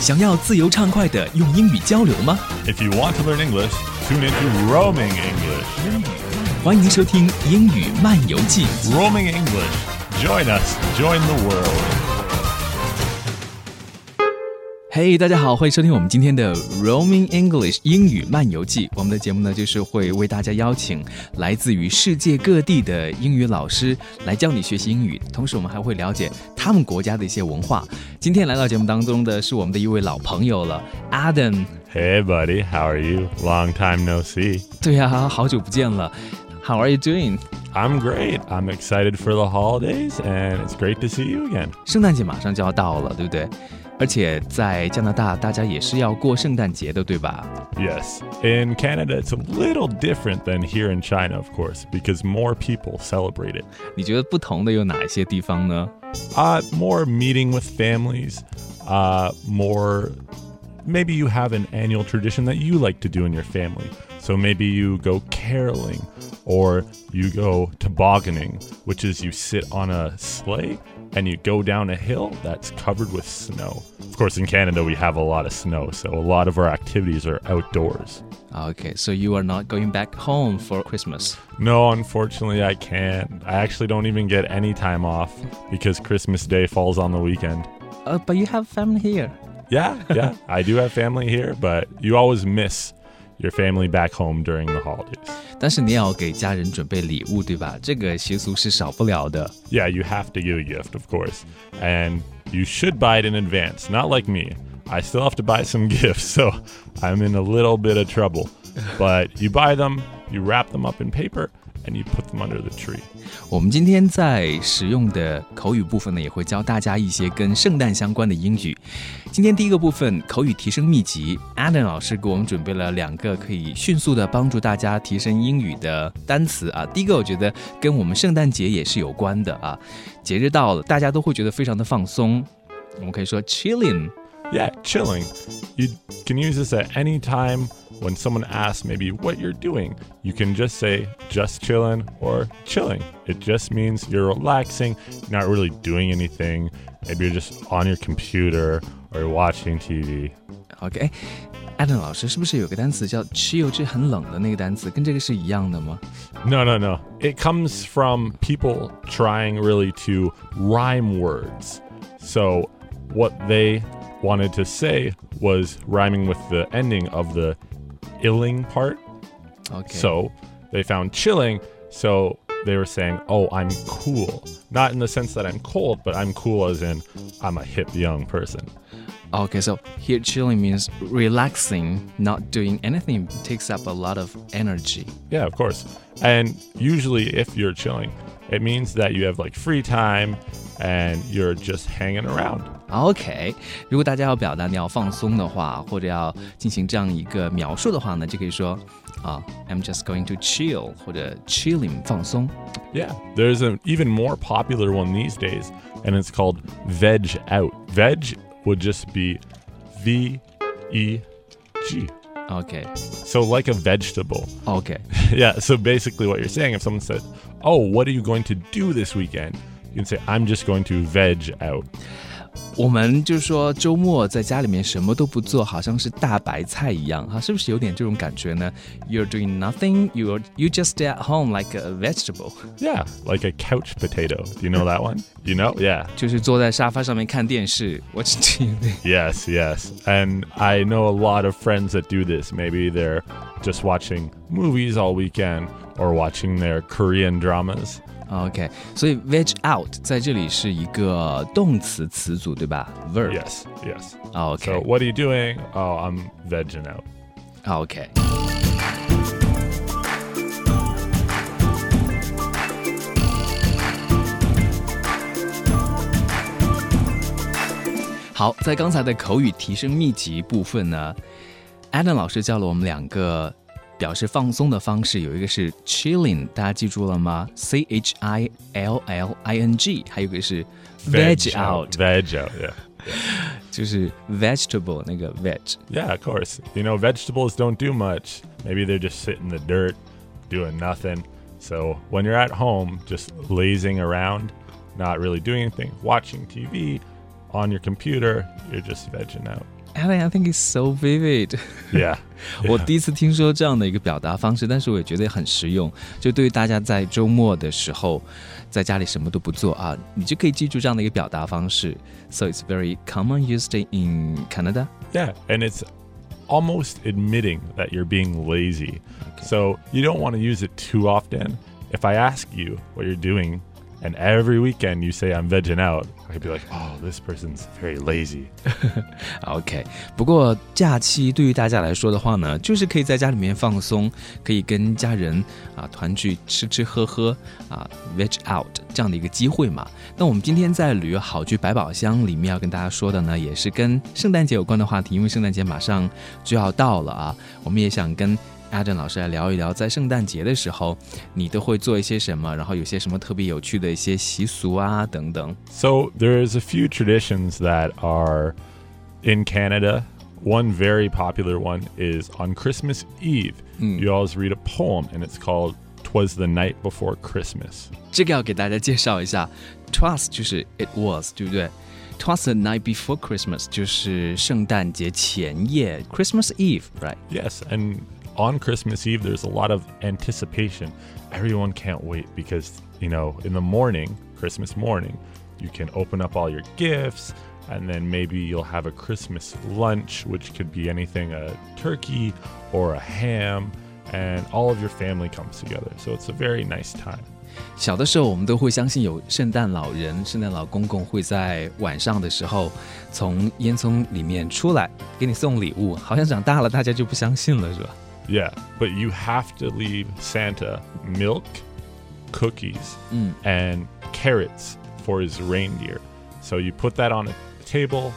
想要自由畅快的用英语交流吗？If you want to learn English, tune into Roaming English. 欢迎收听《英语漫游记》。Roaming English. Join us. Join the world. 嘿大家好，欢迎收听我们今天的 Roaming English 英语漫游记。我们的节目呢，就是会为大家邀请来自于世界各地的英语老师来教你学习英语，同时我们还会了解他们国家的一些文化。今天来到节目当中的是我们的一位老朋友了，Adam。Hey, buddy. How are you? Long time no see. 对呀、好久不见了。How are you doing？I'm great. I'm excited for the holidays, and it's great to see you again. 圣诞节马上就要到了，对不对？而且在加拿大，大家也是要过圣诞节的，对吧？ Yes. In Canada, it's a little different than here in China, of course, because more people celebrate it. 你觉得不同的有哪一些地方呢？ Uh, more meeting with families, uh, more maybe you have an annual tradition that you like to do in your family. So maybe you go caroling or you go tobogganing, which is you sit on a sleigh and you go down a hill that's covered with snow. Of course, in Canada, we have a lot of snow, so a lot of our activities are outdoors. Okay, so you are not going back home for Christmas. No, unfortunately, I can't. I actually don't even get any time off because Christmas Day falls on the weekend. Uh, but you have family here. Yeah, yeah. I do have family here, but you always miss your family back home during the holidays. 但是你也要给家人准备礼物，对吧？这个习俗是少不了的。 Yeah, you have to give a gift, of course. And you should buy it in advance, not like me. I still have to buy some gifts, so I'm in a little bit of trouble. But you buy them, you wrap them up in paper, put them under the tree. 我们今天在使用的口语部分呢，也会教大家一些跟圣诞相关的英语。今天第一个部分口语提升秘籍，Adam 老师给我们准备了两个可以迅速的帮助大家提升英语的单词啊。第一个我觉得跟我们圣诞节也是有关的啊，节日到了，大家都会觉得非常的放松。我们可以说 chilling。Yeah, chilling. You can use this at any time when someone asks maybe what you're doing. You can just say just chilling or chilling. It just means you're relaxing, you're not really doing anything. Maybe you're just on your computer or you're watching TV. OK，艾登老师是不是有个单词叫 chill，是很冷的那个单词，跟这个是一样的吗？ No, no, no. It comes from people trying really to rhyme words. So, what they wanted to say was rhyming with the ending of the illing part. OK，So they found chilling. So they were saying, oh, I'm cool. Not in the sense that I'm cold, but I'm cool as in I'm a hip young person. Okay, so here chilling means relaxing, not doing anything takes up a lot of energy. Yeah, of course. And usually, if you're chilling, it means that you have like free time and you're just hanging around. OK，如果大家要表达你要放松的话，或者要进行这样一个描述的话呢，就可以说啊、i m just going to chill，或者 chilling 放松。 Yeah, there's an even more popular one these days, and it's called veg out. Veg would just be V E G. OK So, like a vegetable. OK， yeah, so basically what you're saying, if someone says, Oh, what are you going to do this weekend? You can say, I'm just going to veg out. 我们就说周末在家里面什么都不做，好像是大白菜一样，哈，是不是有点这种感觉呢？You're doing nothing, you you just stay at home like a vegetable， Yeah, like a couch potato. Do you know that one? You know? Yeah. 就是坐在沙发上面看电视。What do you think? Yes, yes. And I know a lot of friends that do this. Maybe they're just watching movies all weekend or watching their Korean dramas. OK，所以 veg out 在这里是一个动词词组，对吧？verb。 Yes, yes. OK So, what are you doing? Oh, I'm vegging out. OK。好，在刚才的口语提升秘籍部分呢，Adam 老师教了我们两个 表示放松的方式，有一个是 chilling，大家记住了吗？C H I L L I N G，还有一个是 veg out， Veg out, yeah. 就是 vegetable 那个 veg。 Yeah, of course. You know, vegetables don't do much. Maybe they're just sitting in the dirt doing nothing. So when you're at home, just lazing around, not really doing anything, watching TV, on your computer, you're just vegging out. Alan, I think it's so vivid. Yeah. 我第一次听说这样的一个表达方式，但是我也觉得很实用。就对于大家在周末的时候，在家里什么都不做啊，你就可以记住这样的一个表达方式。So it's very common used in Canada. Yeah, and it's almost admitting that you're being lazy. So you don't want to use it too often. If I ask you what you're doing and every weekend you say I'm vegging out, I'd be like, oh, this person's very lazy. OK，不过假期对于大家来说的话呢，就是可以在家里面放松，可以跟家人啊团聚吃吃喝喝啊 veg out 这样的一个机会嘛。那我们今天在旅游好剧百宝箱里面要跟大家说的呢，也是跟圣诞节有关的话题，因为圣诞节马上就要到了啊，我们也想跟。Adam 老师来聊一聊，在圣诞节的时候，你都会做一些什么？然后有些什么特别有趣的一些习俗啊，等等。So there's a few traditions that are in Canada. One very popular one is on Christmas Eve. You always read a poem, and it's called "Twas the Night Before Christmas." 这个要给大家介绍一下，"Twas" 就是 "It was"，对不对？"Twas the night before Christmas" 就是圣诞节前夜，Christmas Eve，right? Yes, and on Christmas Eve, there's a lot of anticipation. Everyone can't wait because, you know, in the morning, Christmas morning, you can open up all your gifts and then maybe you'll have a Christmas lunch, which could be anything a turkey or a ham, and all of your family comes together. So it's a very nice time. 小的时候，我们都会相信有圣诞老人、圣诞老公公会在晚上的时候从烟囱里面出来给你送礼物。好像长大了，大家就不相信了，是吧 ？yeah, but you have to leave Santa milk, cookies, mm. and carrots for his reindeer. So you put that on a table,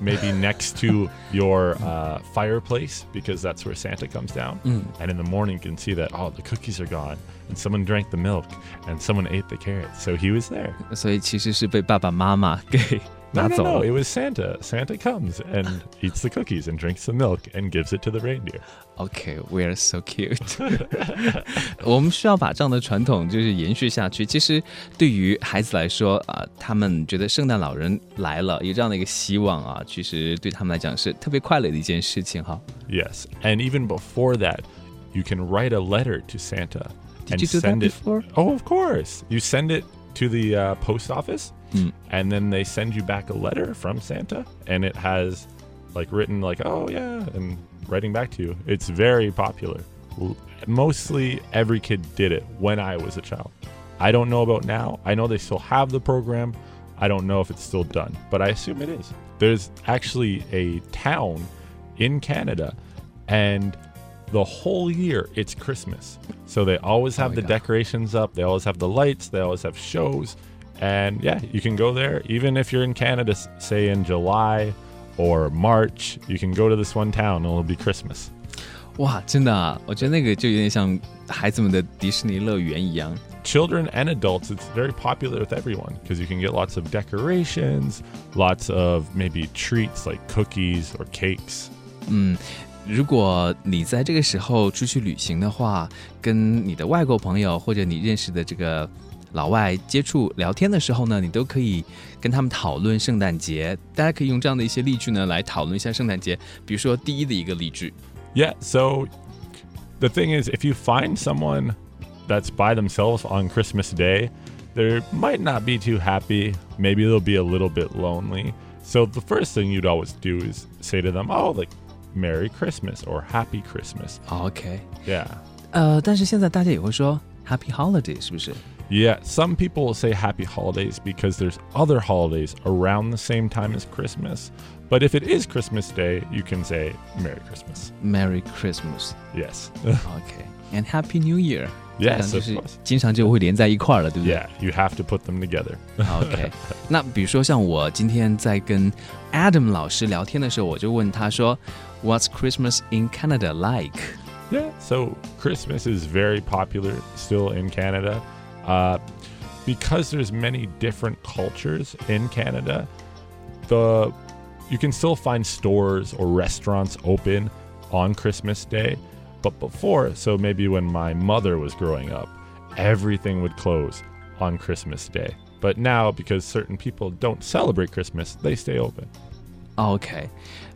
maybe next to your uh, fireplace because that's where Santa comes down. Mm. And in the morning, you can see that, oh, the cookies are gone. And someone drank the milk and someone ate the carrots. So he was there. 所以其实是被爸爸妈妈给 no, no, no, it was Santa. Santa comes and eats the cookies and drinks the milk and gives it to the reindeer. Okay, we are so cute. 我们需要把这样的传统就是延续下去。其实对于孩子来说啊，他们觉得圣诞老人来了，有这样的一个希望啊，其实对他们来讲是特别快乐的一件事情哈。Yes, and even before that, you can write a letter to Santa Did and you do send that it. before? Oh, of course. You send it to the uh, post office, Mm. and then they send you back a letter from Santa, and it has like written like, "Oh yeah," and writing back to you. It's very popular. Mostly every kid did it when I was a child. I don't know about now. I know they still have the program. I don't know if it's still done, but I assume it is. There's actually a town in Canada, and the whole year it's Christmas. So they always have my the God. decorations up, they always have the lights, they always have shows. And yeah, you can go there even if you're in Canada, s- say in July or March, you can go to this one town and it'll be Christmas. 哇，真的啊，我觉得那个就有点像孩子们的迪士尼乐园一样。 Children and adults, it's very popular with everyone because you can get lots of decorations, lots of maybe treats like cookies or cakes. 嗯，如果你在这个时候出去旅行的话，跟你的外国朋友或者你认识的这个 老外接触聊天的时候呢，你都可以跟他们讨论圣诞节。大家可以用这样的一些例句呢来讨论一下圣诞节。比如说第一的一个例句， Yeah, so the thing is, if you find someone that's by themselves on Christmas Day, they might not be too happy. Maybe they'll be a little bit lonely. So the first thing you'd always do is say to them, "Oh, like Merry Christmas" or "Happy Christmas." OK， Yeah. 呃，但是现在大家也会说 Happy Holiday，是不是？ Yeah, some people will say happy holidays because there's other holidays around the same time as Christmas. But if it is Christmas Day, you can say Merry Christmas. Merry Christmas。 Yes. OK，and Happy New Year。 yes, 就 of 是 course. 经常就会连在一块儿了，对不对 Yeah, you have to put them together. OK，那比如说像我今天在跟 Adam 老师聊天的时候，我就问他说，What's Christmas in Canada like？ Yeah, so Christmas is very popular still in Canada. Uh, because there's many different cultures in Canada, the you can still find stores or restaurants open on Christmas Day. But before, so maybe when my mother was growing up, everything would close on Christmas Day. But now, because certain people don't celebrate Christmas, they stay open. OK，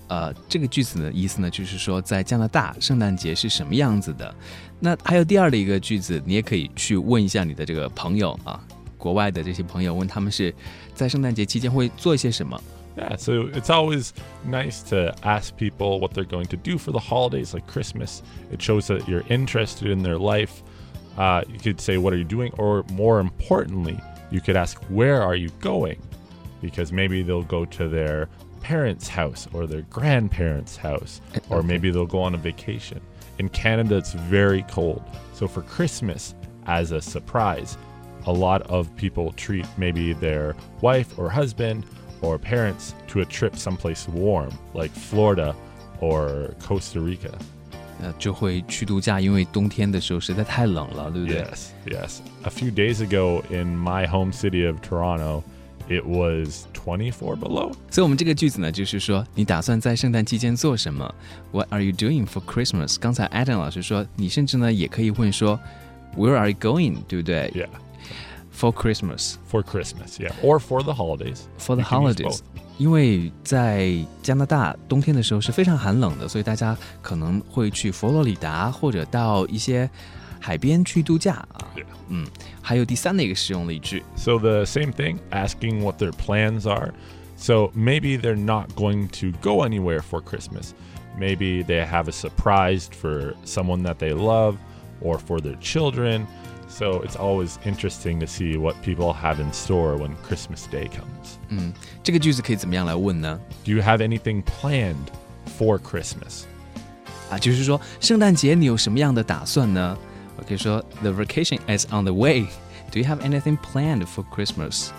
呃，这个句子的意思呢，就是说在加拿大圣诞节是什么样子的。那还有第二的一个句子，你也可以去问一下你的这个朋友啊，国外的这些朋友，问他们是在圣诞节期间会做一些什么。Yeah, so it's always nice to ask people what they're going to do for the holidays, like Christmas. It shows that you're interested in their life. Uh, you could say, What are you doing? Or more importantly, you could ask, Where are you going? Because maybe they'll go to their parents' house or their grandparents' house, or Okay. maybe they'll go on a vacation. In Canada, it's very cold. So for Christmas, as a surprise, a lot of people treat maybe their wife or husband or parents to a trip someplace warm, like Florida or Costa Rica. 呃，就会去度假，因为冬天的时候实在太冷了，对不对 Yes, yes. A few days ago in my home city of Toronto, it was 24 below. 所以，我们这个句子呢，就是说，你打算在圣诞期间做什么？What are you doing for Christmas？刚才 Adam 老师说，你甚至呢也可以问说，Where are you going？对不对 Yeah, ？For Christmas, for Christmas, yeah, or for the holidays. for the You can use holidays both.。因为在加拿大冬天的时候是非常寒冷的，所以大家可能会去佛罗里达或者到一些 海边去度假啊。 Yeah. 嗯，还有第三的一个实用例句 So the same thing, asking what their plans are. So maybe they're not going to go anywhere for Christmas. Maybe they have a surprise for someone that they love or for their children. So it's always interesting to see what people have in store when Christmas Day comes. 嗯，这个句子可以怎么样来问呢？ Do you have anything planned for Christmas? 啊，就是说圣诞节你有什么样的打算呢？ 我可以说 The vacation is on the way. Do you have anything planned for Christmas?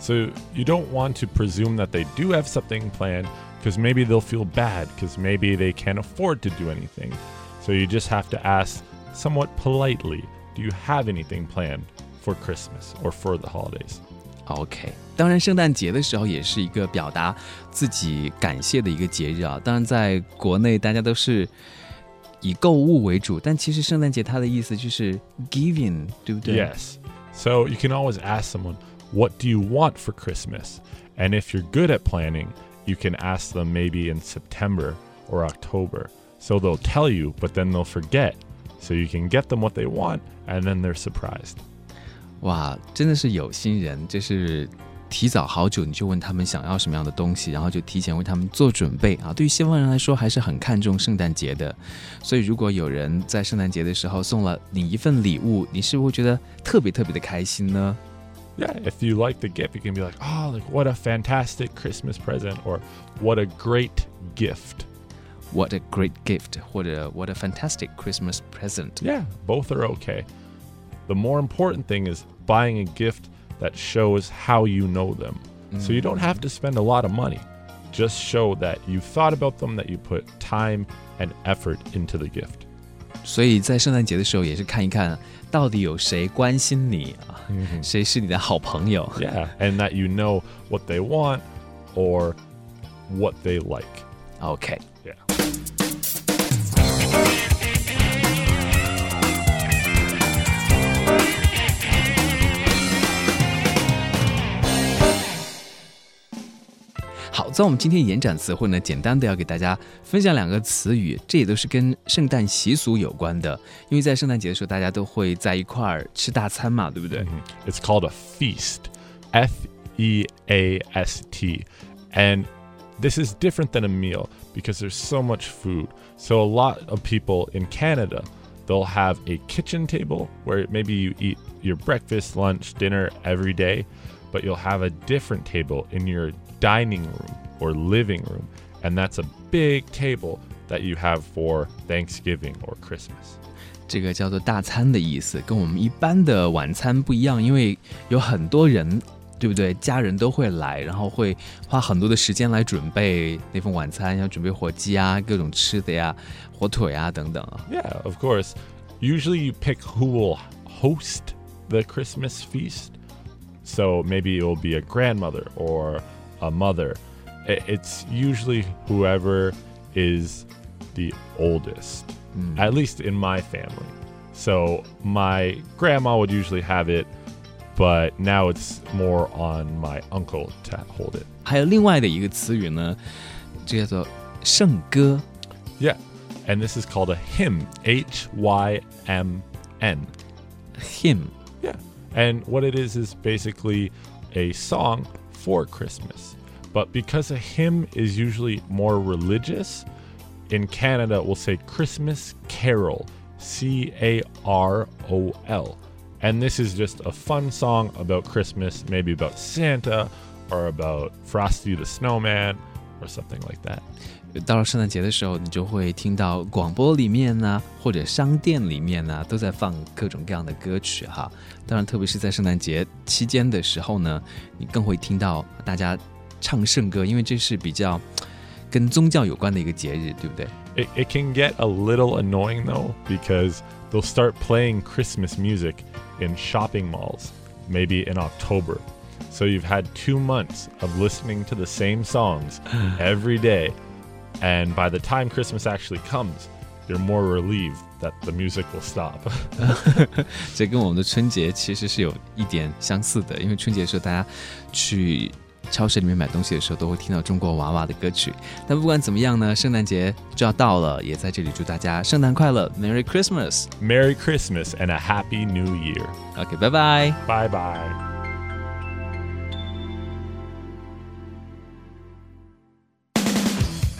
So you don't want to presume that they do have something planned because maybe they'll feel bad because maybe they can't afford to do anything. So you just have to ask somewhat politely, do you have anything planned for Christmas or for the holidays? OK，当然，圣诞节的时候也是一个表达自己感谢的一个节日啊。当然，在国内大家都是 以购物为主，但其实圣诞节它的意思就是 giving，对不对 Yes. So you can always ask someone, what do you want for Christmas? And if you're good at planning, you can ask them maybe in September or October. So they'll tell you, but then they'll forget. So you can get them what they want, and then they're surprised. 哇，真的是有心人，就是 提早好久你就问他们想要什么样的东西，然后就提前为他们做准备啊。对于西方人来说，还是很看重圣诞节的。所以，如果有人在圣诞节的时候送了你一份礼物，你是不是会觉得特别特别的开心呢？ Yeah, if you like the gift, you can be like, oh, like what a fantastic Christmas present, or what a great gift. What a great gift，或者 What a fantastic Christmas present。 Yeah, both are okay. The more important thing is buying a gift that shows how you know them. So you don't have to spend a lot of money. Just show that you thought about them, that you put time and effort into the gift. 所以在圣诞节的时候，也是看一看到底有谁关心你啊，谁是你的好朋友。 Yeah, and that you know what they want or what they like. OK， 在我们今天延展词汇呢，简单的要给大家分享两个词语，这也都是跟圣诞习俗有关的。因为在圣诞节的时候，大家都会在一块儿吃大餐嘛，对不对？ It's called a feast. F E A S T. And this is different than a meal because there's so much food. So a lot of people in Canada, they'll have a kitchen table where maybe you eat your breakfast, lunch, dinner every day, but you'll have a different table in your dining room or living room. And that's a big table that you have for Thanksgiving or Christmas. 这个叫做大餐的意思，跟我们一般的晚餐不一样，因为有很多人，对不对？家人都会来，然后会花很多的时间来准备那份晚餐，要准备火鸡啊，各种吃的呀，火腿啊等等啊。 Yeah, of course. Usually you pick who will host the Christmas feast. So maybe it will be a grandmother or a mother. I- It's usually whoever is the oldest, at least in my family. So my grandma would usually have it, but now it's more on my uncle to hold it. 还有另外的一个词语呢， 这叫做圣歌。 Yeah. And this is called a hymn. H Y M N. hymn Yeah. And what it is is basically a song for Christmas. But because a hymn is usually more religious, in Canada we'll say Christmas carol, C A R O L. And this is just a fun song about Christmas, maybe about Santa or about Frosty the Snowman or something like that. 到了圣诞节的时候，你就会听到广播里面呢、或者商店里面呢、都在放各种各样的歌曲哈。当然，特别是在圣诞节期间的时候呢，你更会听到大家 唱圣歌，因为这是比较跟宗教有关的一个节日，对不对？ It, it can get a little annoying though because they'll start playing Christmas music in shopping malls, maybe in October. So you've had two months of listening to the same songs every day. And by the time Christmas actually comes, you're more relieved that the music will stop. 这跟我们的春节其实是有一点相似的，因为春节的时候大家去 超市里面买东西的时候，都会听到中国娃娃的歌曲。但不管怎么样呢，圣诞节就要到了，也在这里祝大家圣诞快乐，Merry Christmas。Merry Christmas and a Happy New Year. OK，拜拜。Bye bye.